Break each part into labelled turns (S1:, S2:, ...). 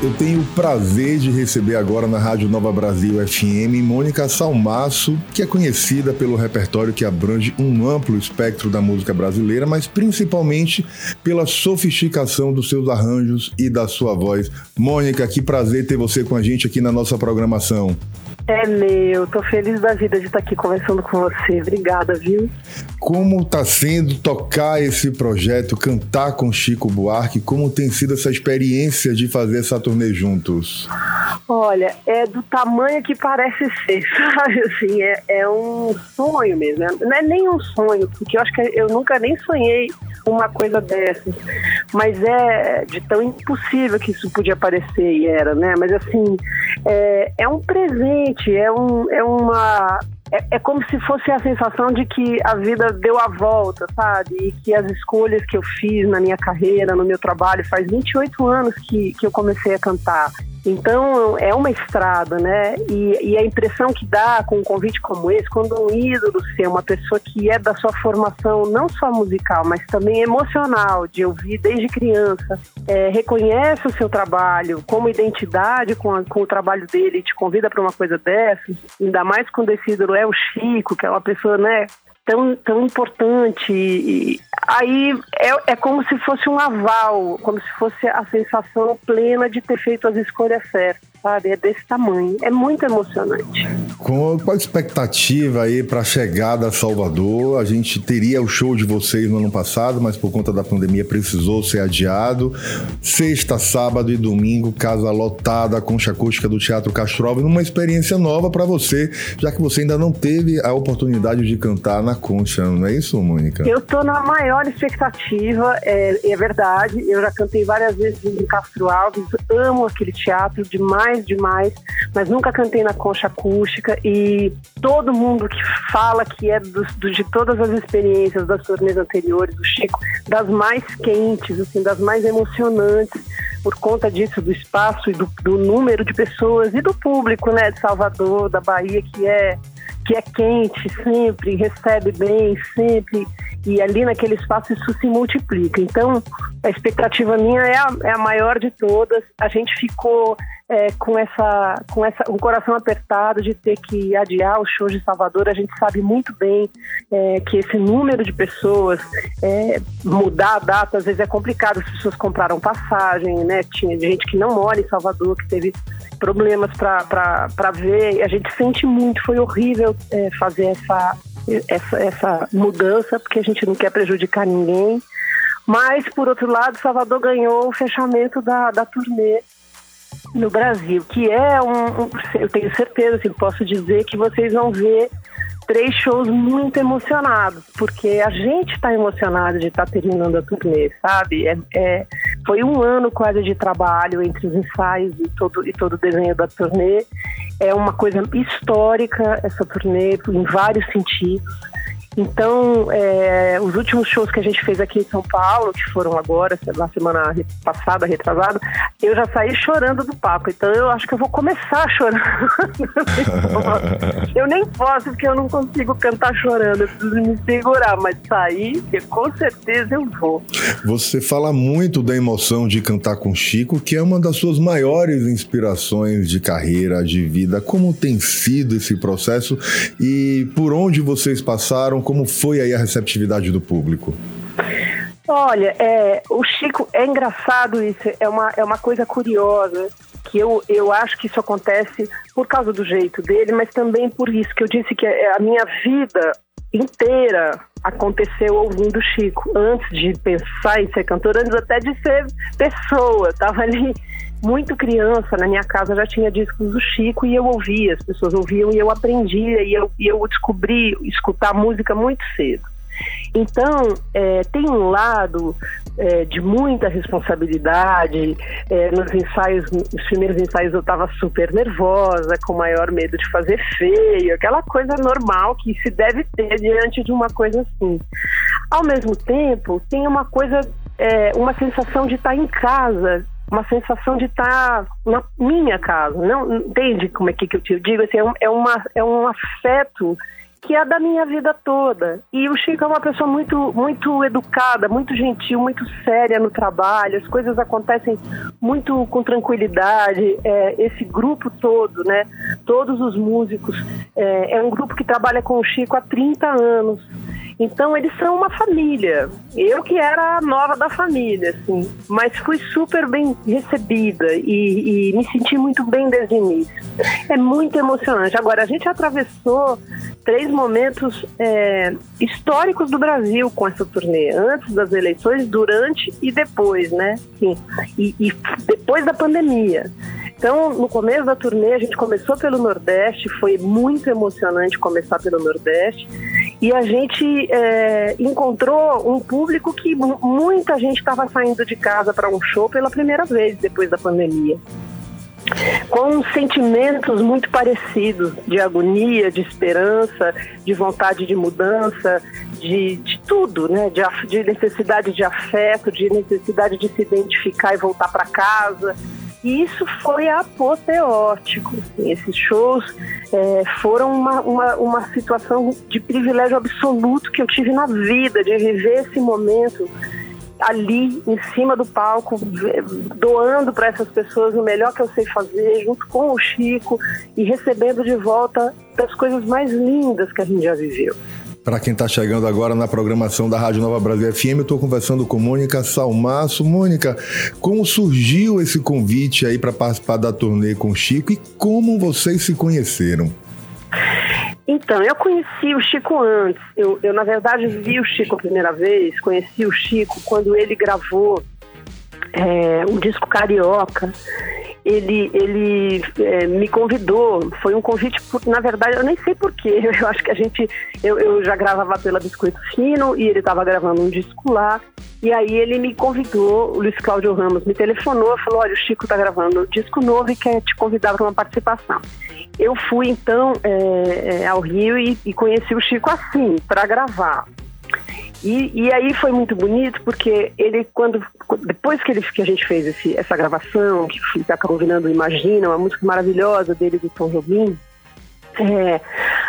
S1: Eu tenho o prazer de receber agora na Rádio Nova Brasil FM Mônica Salmaço, que é conhecida pelo repertório que abrange um amplo espectro da música brasileira, mas principalmente pela sofisticação dos seus arranjos e da sua voz. Mônica, que prazer ter você com a gente aqui na nossa programação.
S2: É meu, tô feliz da vida de estar aqui conversando com você. Obrigada, viu?
S1: Como está sendo tocar esse projeto, cantar com Chico Buarque? Como tem sido essa experiência de fazer essa turnê juntos?
S2: Olha, é do tamanho que parece ser, sabe? Assim, é, é um sonho mesmo. Não é nem um sonho, porque eu acho que eu nunca nem sonhei uma coisa dessas. Mas é de tão impossível que isso podia parecer e era, né? Mas assim, é, é um presente, é, um, é uma. É, é, como se fosse a sensação de que a vida deu a volta, sabe? E que as escolhas que eu fiz na minha carreira, no meu trabalho, faz 28 anos que, que eu comecei a cantar. Então é uma estrada, né? E, e, a impressão que dá com um convite como esse, quando um ídolo ser uma pessoa que é da sua formação não só musical, mas também emocional, de ouvir desde criança, é, reconhece o seu trabalho como identidade com, a, com o trabalho dele e te convida para uma coisa dessa, ainda mais quando esse ídolo é o Chico, que é uma pessoa, né, tão, tão importante. E aí é, é como se fosse um aval, como se fosse a sensação plena de ter feito as escolhas certas sabe? É desse tamanho. É muito emocionante.
S1: Com qual a expectativa aí para a chegada a Salvador? A gente teria o show de vocês no ano passado, mas por conta da pandemia precisou ser adiado. Sexta, sábado e domingo, casa lotada, concha acústica do Teatro Castrove, numa experiência nova para você, já que você ainda não teve a oportunidade de cantar na concha, não é isso, Mônica?
S2: Eu tô na maior expectativa, é, é verdade. Eu já cantei várias vezes em Castro Alves, amo aquele teatro demais demais, demais, mas nunca cantei na concha acústica e todo mundo que fala que é do, do, de todas as experiências das turnês anteriores do Chico, das mais quentes, assim, das mais emocionantes, por conta disso, do espaço e do, do número de pessoas e do público, né, de Salvador, da Bahia, que é que é quente sempre, recebe bem sempre, e ali naquele espaço isso se multiplica. Então, a expectativa minha é a, é a maior de todas. A gente ficou é, com essa, com essa, o coração apertado de ter que adiar o show de Salvador. A gente sabe muito bem é, que esse número de pessoas é, mudar a data às vezes é complicado. As pessoas compraram passagem, né? Tinha gente que não mora em Salvador que teve problemas para ver. A gente sente muito. Foi horrível é, fazer essa, essa essa mudança porque a gente não quer prejudicar ninguém. Mas, por outro lado, Salvador ganhou o fechamento da, da turnê no Brasil, que é um, eu tenho certeza, assim, posso dizer que vocês vão ver três shows muito emocionados, porque a gente está emocionado de estar tá terminando a turnê, sabe? É, é, foi um ano quase de trabalho entre os ensaios e todo, e todo o desenho da turnê. É uma coisa histórica essa turnê, em vários sentidos. Então, é, os últimos shows que a gente fez aqui em São Paulo, que foram agora, na semana passada, retrasada, eu já saí chorando do papo. Então, eu acho que eu vou começar chorando. eu nem posso, porque eu não consigo cantar chorando. Eu preciso me segurar, mas sair, com certeza eu vou.
S1: Você fala muito da emoção de cantar com Chico, que é uma das suas maiores inspirações de carreira, de vida. Como tem sido esse processo e por onde vocês passaram? Como foi aí a receptividade do público?
S2: Olha, é, o Chico, é engraçado isso, é uma, é uma coisa curiosa, que eu, eu acho que isso acontece por causa do jeito dele, mas também por isso que eu disse que a minha vida inteira aconteceu ouvindo Chico, antes de pensar em ser cantora, antes até de ser pessoa, estava ali muito criança, na minha casa já tinha discos do Chico e eu ouvia, as pessoas ouviam e eu aprendia e eu, e eu descobri escutar música muito cedo. Então, é, tem um lado é, de muita responsabilidade. É, nos ensaios, nos primeiros ensaios eu estava super nervosa, com maior medo de fazer feio, aquela coisa normal que se deve ter diante de uma coisa assim. Ao mesmo tempo, tem uma coisa, é, uma sensação de estar em casa, uma sensação de estar na minha casa. Não entende como é que, eu te digo? Assim, é, um, é, uma, é um afeto que é da minha vida toda. E o Chico é uma pessoa muito, muito educada, muito gentil, muito séria no trabalho. As coisas acontecem muito com tranquilidade. É, esse grupo todo, né? Todos os músicos, é, é um grupo que trabalha com o Chico há 30 anos. Então eles são uma família. Eu que era a nova da família, assim, mas fui super bem recebida e, e me senti muito bem desde o início. É muito emocionante. Agora a gente atravessou três momentos é, históricos do Brasil com essa turnê, antes das eleições, durante e depois, né? Sim. E, e depois da pandemia. Então, no começo da turnê, a gente começou pelo Nordeste, foi muito emocionante começar pelo Nordeste. E a gente é, encontrou um público que muita gente estava saindo de casa para um show pela primeira vez depois da pandemia. Com sentimentos muito parecidos de agonia, de esperança, de vontade de mudança, de, de tudo, né? De, de necessidade de afeto, de necessidade de se identificar e voltar para casa. E isso foi apoteótico. Esses shows é, foram uma, uma, uma situação de privilégio absoluto que eu tive na vida, de viver esse momento ali em cima do palco, doando para essas pessoas o melhor que eu sei fazer, junto com o Chico e recebendo de volta das coisas mais lindas que a gente já viveu.
S1: Para quem está chegando agora na programação da Rádio Nova Brasil FM, eu estou conversando com Mônica Salmaço. Mônica, como surgiu esse convite aí para participar da turnê com o Chico e como vocês se conheceram?
S2: Então, eu conheci o Chico antes. Eu, eu, na verdade, vi o Chico a primeira vez, conheci o Chico quando ele gravou é, um disco carioca ele, ele é, me convidou, foi um convite, por, na verdade, eu nem sei porquê, eu acho que a gente, eu, eu já gravava pela Biscoito Fino e ele estava gravando um disco lá, e aí ele me convidou, o Luiz Cláudio Ramos me telefonou, falou, olha, o Chico está gravando um disco novo e quer te convidar para uma participação. Eu fui, então, é, é, ao Rio e, e conheci o Chico assim, para gravar. E, e, aí foi muito bonito porque ele, quando depois que, ele, que a gente fez esse, essa gravação, que acabou virando Imagina, uma música maravilhosa dele do Tom Jobim, é,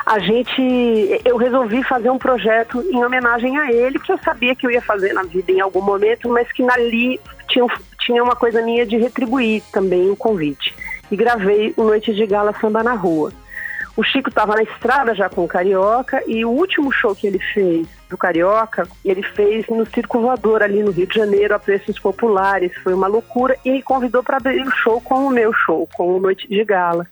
S2: a gente, eu resolvi fazer um projeto em homenagem a ele, que eu sabia que eu ia fazer na vida em algum momento, mas que ali tinha, tinha uma coisa minha de retribuir também o convite. E gravei o Noite de Gala Samba na Rua. O Chico estava na estrada já com o Carioca e o último show que ele fez do Carioca, ele fez no Circo Voador, ali no Rio de Janeiro, a preços populares. Foi uma loucura e me convidou para abrir o show com o meu show, com o Noite de Gala.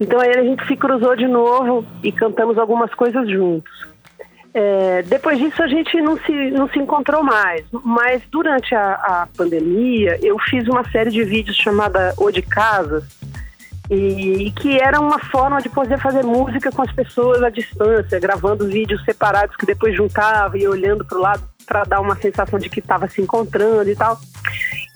S2: Então aí a gente se cruzou de novo e cantamos algumas coisas juntos. É, depois disso a gente não se, não se encontrou mais, mas durante a, a pandemia eu fiz uma série de vídeos chamada O de Casas, e, que era uma forma de poder fazer música com as pessoas à distância, gravando vídeos separados que depois juntava e olhando para o lado para dar uma sensação de que estava se encontrando e tal.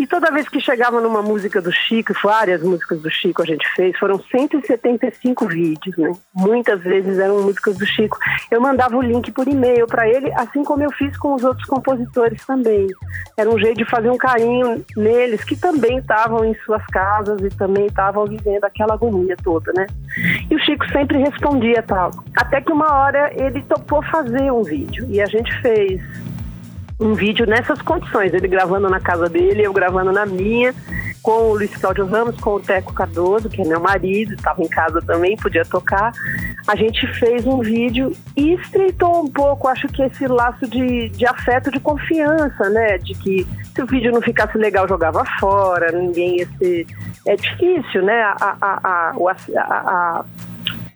S2: E toda vez que chegava numa música do Chico, várias músicas do Chico a gente fez, foram 175 vídeos, né? Muitas vezes eram músicas do Chico. Eu mandava o link por e-mail para ele, assim como eu fiz com os outros compositores também. Era um jeito de fazer um carinho neles, que também estavam em suas casas e também estavam vivendo aquela agonia toda, né? E o Chico sempre respondia tal. Até que uma hora ele topou fazer um vídeo e a gente fez um vídeo nessas condições, ele gravando na casa dele, eu gravando na minha, com o Luiz Cláudio Ramos, com o Teco Cardoso, que é meu marido, estava em casa também, podia tocar. A gente fez um vídeo e estreitou um pouco, acho que esse laço de, de afeto, de confiança, né? De que se o vídeo não ficasse legal, jogava fora, ninguém ia ser. É difícil, né? A, a, a, a, a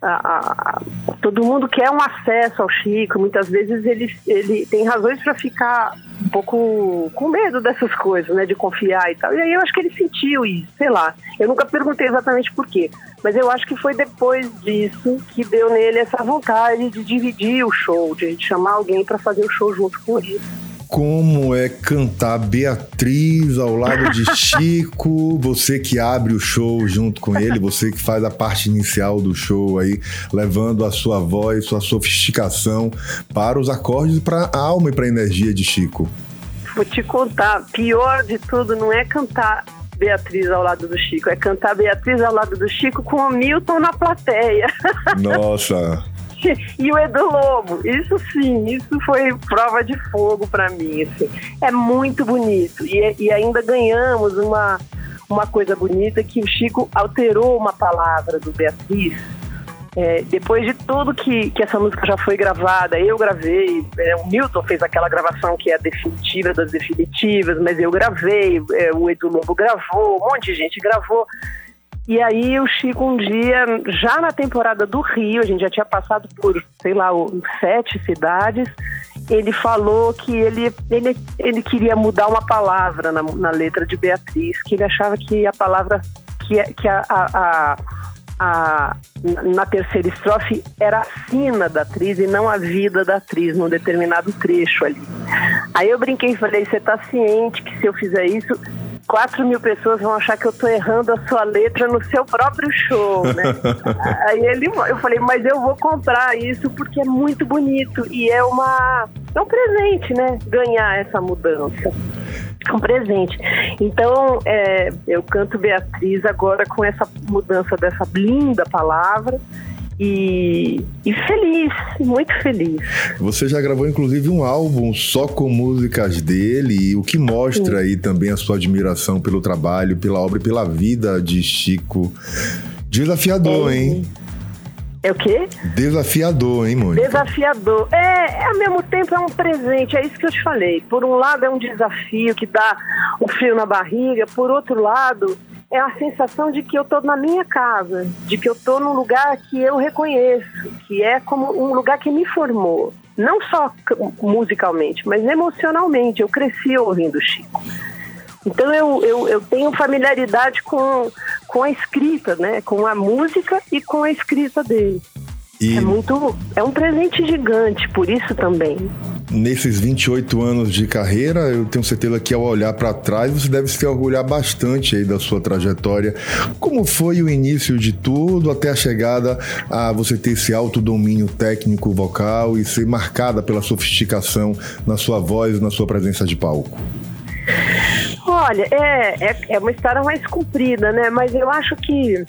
S2: a, a, todo mundo quer um acesso ao Chico, muitas vezes ele, ele tem razões para ficar um pouco com medo dessas coisas, né, de confiar e tal. E aí eu acho que ele sentiu isso, sei lá. Eu nunca perguntei exatamente por quê, mas eu acho que foi depois disso que deu nele essa vontade de dividir o show, de chamar alguém para fazer o show junto com ele
S1: como é cantar Beatriz ao lado de Chico, você que abre o show junto com ele, você que faz a parte inicial do show aí, levando a sua voz, sua sofisticação para os acordes, para a alma e para a energia de Chico.
S2: Vou te contar, pior de tudo não é cantar Beatriz ao lado do Chico, é cantar Beatriz ao lado do Chico com o Milton na plateia.
S1: Nossa,
S2: e o Edu Lobo. Isso sim, isso foi prova de fogo para mim. Assim. É muito bonito. E, e ainda ganhamos uma, uma coisa bonita que o Chico alterou uma palavra do Beatriz é, depois de tudo que, que essa música já foi gravada, eu gravei, é, o Milton fez aquela gravação que é a definitiva das definitivas, mas eu gravei, é, o Edu Lobo gravou, um monte de gente gravou. E aí o Chico um dia, já na temporada do Rio, a gente já tinha passado por, sei lá, sete cidades, ele falou que ele, ele, ele queria mudar uma palavra na, na letra de Beatriz, que ele achava que a palavra, que, que a, a, a na terceira estrofe era a sina da atriz e não a vida da atriz num determinado trecho ali. Aí eu brinquei e falei: você está ciente que se eu fizer isso, 4 mil pessoas vão achar que eu estou errando a sua letra no seu próprio show, né? Aí ele, eu falei, mas eu vou comprar isso porque é muito bonito e é uma é um presente, né? Ganhar essa mudança um presente. Então, é, eu canto Beatriz agora com essa mudança dessa linda palavra. E, e, feliz, muito feliz.
S1: Você já gravou inclusive um álbum só com músicas dele, o que mostra Sim. aí também a sua admiração pelo trabalho, pela obra e pela vida de Chico. Desafiador, é. hein?
S2: É o quê?
S1: Desafiador, hein, Mônica?
S2: Desafiador. É, é, ao mesmo tempo é um presente, é isso que eu te falei. Por um lado é um desafio que dá um frio na barriga, por outro lado é a sensação de que eu estou na minha casa, de que eu estou num lugar que eu reconheço, que é como um lugar que me formou. Não só musicalmente, mas emocionalmente. Eu cresci ouvindo Chico. Então eu, eu, eu tenho familiaridade com, com a escrita, né? Com a música e com a escrita dele. E... É muito. É um presente gigante, por isso também.
S1: Nesses 28 anos de carreira, eu tenho certeza que ao olhar para trás você deve se orgulhar bastante aí da sua trajetória. Como foi o início de tudo até a chegada a você ter esse alto domínio técnico vocal e ser marcada pela sofisticação na sua voz na sua presença de palco?
S2: Olha, é, é, é, uma história mais comprida, né? Mas eu acho que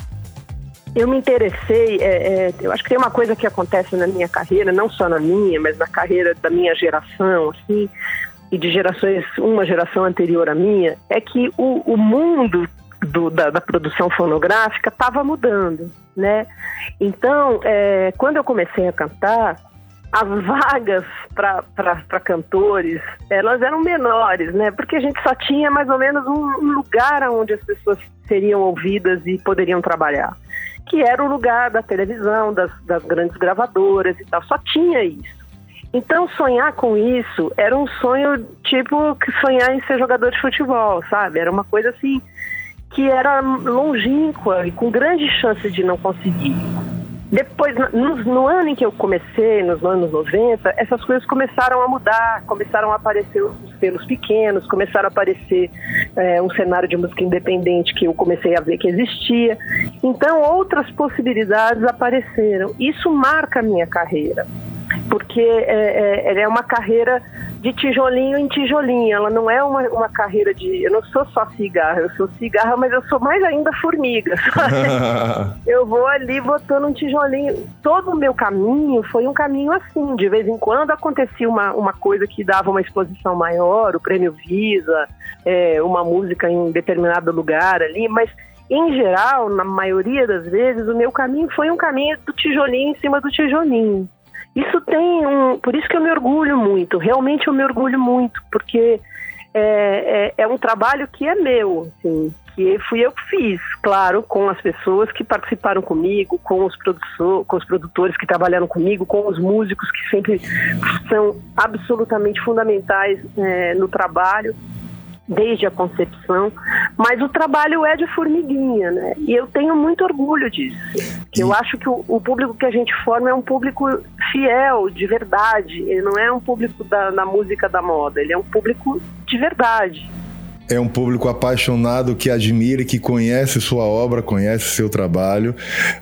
S2: eu me interessei, é, é, eu acho que tem uma coisa que acontece na minha carreira, não só na minha, mas na carreira da minha geração, assim, e de gerações, uma geração anterior à minha, é que o, o mundo do, da, da, produção fonográfica estava mudando, né? Então, é, quando eu comecei a cantar, as vagas para cantores, elas eram menores, né? Porque a gente só tinha mais ou menos um, um lugar onde as pessoas seriam ouvidas e poderiam trabalhar. Que era o lugar da televisão, das, das grandes gravadoras e tal. Só tinha isso. Então, sonhar com isso era um sonho tipo que sonhar em ser jogador de futebol, sabe? Era uma coisa assim que era longínqua e com grande chance de não conseguir. Depois, no, no, ano em que eu comecei, nos anos 90, essas coisas começaram a mudar, começaram a aparecer os pelos pequenos, começaram a aparecer é, um cenário de música independente que eu comecei a ver que existia. Então, outras possibilidades apareceram. Isso marca a minha carreira, porque é, é, é uma carreira de tijolinho em tijolinho. Ela não é uma, uma carreira de. Eu não sou só cigarra, eu sou cigarra, mas eu sou mais ainda formiga. eu vou ali botando um tijolinho. Todo o meu caminho foi um caminho assim. De vez em quando acontecia uma, uma coisa que dava uma exposição maior, o prêmio Visa, é, uma música em determinado lugar ali, mas em geral, na maioria das vezes, o meu caminho foi um caminho do tijolinho em cima do tijolinho. Isso tem um. Por isso que eu me orgulho muito, realmente eu me orgulho muito, porque é, é, é um trabalho que é meu, assim, que fui eu que fiz, claro, com as pessoas que participaram comigo, com os, com os produtores que trabalharam comigo, com os músicos que sempre são absolutamente fundamentais é, no trabalho desde a concepção, mas o trabalho é de formiguinha, né? E eu tenho muito orgulho disso. Eu acho que o, o, público que a gente forma é um público fiel, de verdade. Ele não é um público da, da música da moda, ele é um público de verdade.
S1: É um público apaixonado que admira que conhece sua obra, conhece seu trabalho.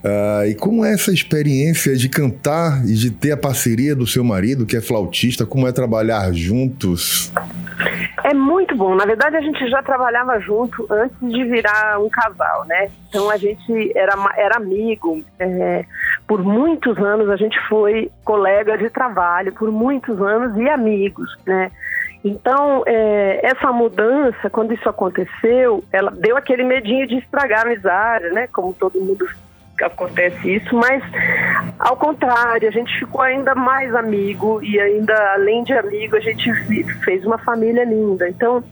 S1: Uh, e como é essa experiência de cantar e de ter a parceria do seu marido, que é flautista, como é trabalhar juntos?
S2: É muito bom. Na verdade, a gente já trabalhava junto antes de virar um casal, né? Então a gente era, era amigo. É, por muitos anos a gente foi colega de trabalho, por muitos anos e amigos, né? Então, é, essa mudança, quando isso aconteceu, ela deu aquele medinho de estragar a amizade, né? Como todo mundo acontece isso, mas ao contrário, a gente ficou ainda mais amigo e ainda além de amigo, a gente fez uma família linda. Então,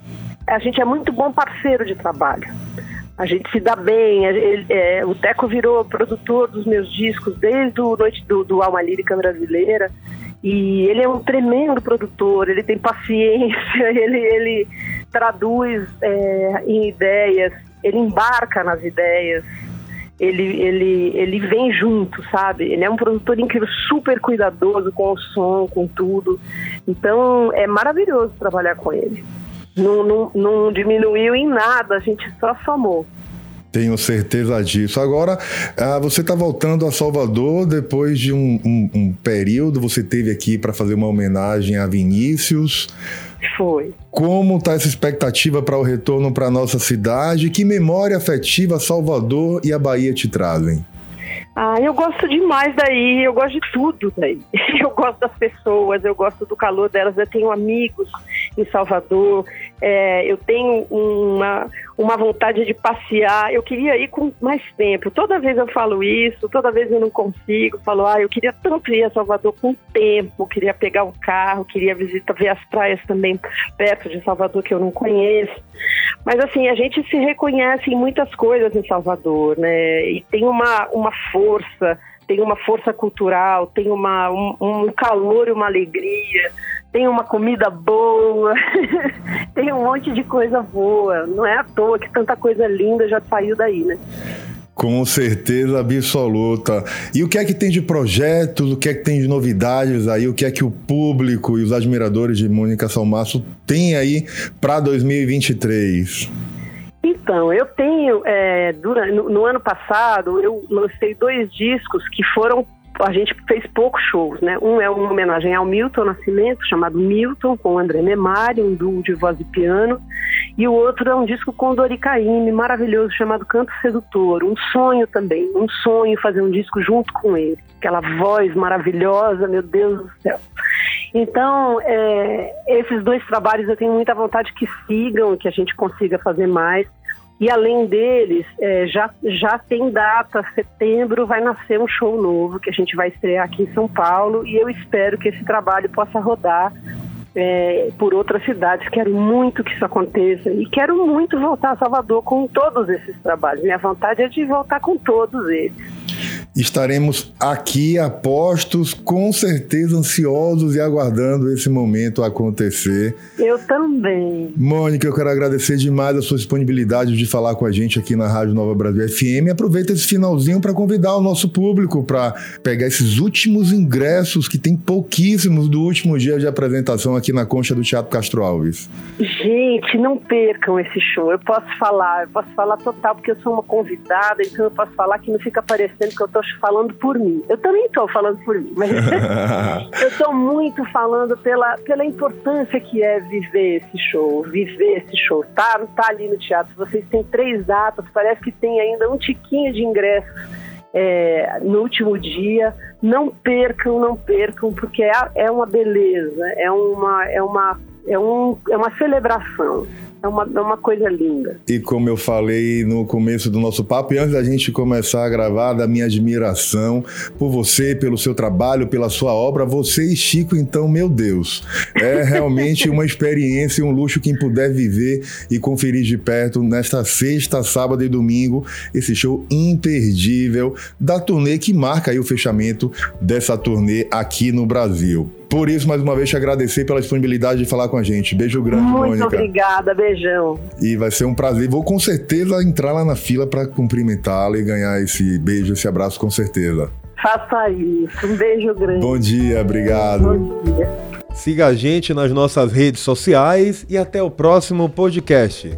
S2: a gente é muito bom parceiro de trabalho. A gente se dá bem. Ele, é, o Teco virou produtor dos meus discos desde o Noite do, do Alma Lírica Brasileira. E ele é um tremendo produtor, ele tem paciência, ele, ele traduz é, em ideias, ele embarca nas ideias ele, ele, ele vem junto, sabe? Ele é um produtor incrível, super cuidadoso com o som, com tudo. Então é maravilhoso trabalhar com ele. Não, não, não diminuiu em nada, a gente só somou.
S1: Tenho certeza disso. Agora, ah, você está voltando a Salvador depois de um, um, um período. Você teve aqui para fazer uma homenagem a Vinícius.
S2: Foi.
S1: Como está essa expectativa para o retorno para nossa cidade? Que memória afetiva Salvador e a Bahia te trazem?
S2: Ah, eu gosto demais daí, eu gosto de tudo daí. Eu gosto das pessoas, eu gosto do calor delas, eu tenho amigos em Salvador, é, eu tenho uma, uma vontade de passear, eu queria ir com mais tempo. Toda vez eu falo isso, toda vez eu não consigo, falo, ah, eu queria tanto ir a Salvador com tempo, queria pegar um carro, queria visitar, ver as praias também perto de Salvador que eu não conheço. Mas assim, a gente se reconhece em muitas coisas em Salvador, né? E tem uma, uma força, tem uma força cultural, tem uma, um, um calor e uma alegria tem uma comida boa, tem um monte de coisa boa. Não é à toa que tanta coisa linda já saiu daí, né?
S1: Com certeza absoluta. E o que é que tem de projetos, o que é que tem de novidades aí, o que é que o público e os admiradores de Mônica Salmaço têm aí para 2023?
S2: Então, eu tenho, é, durante, no, no ano passado, eu lancei dois discos que foram a gente fez poucos shows, né? Um é uma homenagem ao Milton Nascimento, chamado Milton, com André Memari, um duo de voz e piano, e o outro é um disco com Dori Caymmi, maravilhoso, chamado Canto Sedutor, um sonho também, um sonho fazer um disco junto com ele, aquela voz maravilhosa, meu Deus do céu. Então, é, esses dois trabalhos eu tenho muita vontade que sigam, que a gente consiga fazer mais. E além deles, é, já, já tem data, setembro vai nascer um show novo que a gente vai estrear aqui em São Paulo e eu espero que esse trabalho possa rodar é, por outras cidades. Quero muito que isso aconteça e quero muito voltar a Salvador com todos esses trabalhos. Minha vontade é de voltar com todos eles.
S1: Estaremos aqui apostos, com certeza ansiosos e aguardando esse momento acontecer.
S2: Eu também.
S1: Mônica, eu quero agradecer demais a sua disponibilidade de falar com a gente aqui na Rádio Nova Brasil FM. Aproveita esse finalzinho para convidar o nosso público para pegar esses últimos ingressos, que tem pouquíssimos do último dia de apresentação aqui na Concha do Teatro Castro Alves.
S2: Gente, não percam esse show. Eu posso falar, eu posso falar total, porque eu sou uma convidada, então eu posso falar que não fica parecendo que eu estou falando por mim. Eu também estou falando por mim, mas eu estou muito falando pela, pela importância que é viver esse show, viver esse show. Tá, tá ali no teatro, vocês têm três datas, parece que tem ainda um tiquinho de ingressos é, no último dia. Não percam, não percam, porque é, é uma beleza, é uma, é uma, é um, é uma celebração. É uma, é uma coisa linda.
S1: E como eu falei no começo do nosso papo, e antes da gente começar a gravar, da minha admiração por você, pelo seu trabalho, pela sua obra, você e Chico, então, meu Deus, é realmente uma experiência e um luxo quem puder viver e conferir de perto nesta sexta, sábado e domingo, esse show imperdível da turnê que marca aí o fechamento dessa turnê aqui no Brasil. Por isso, mais uma vez, te agradecer pela disponibilidade de falar com a gente. Beijo grande,
S2: Muito
S1: Mônica.
S2: Muito obrigada, beijão.
S1: E vai ser um prazer. Vou com certeza entrar lá na fila para cumprimentá-la e ganhar esse beijo, esse abraço, com certeza.
S2: Faça isso. Um beijo grande.
S1: Bom dia, obrigado.
S2: Bom dia.
S3: Siga a gente nas nossas redes sociais e até o próximo podcast.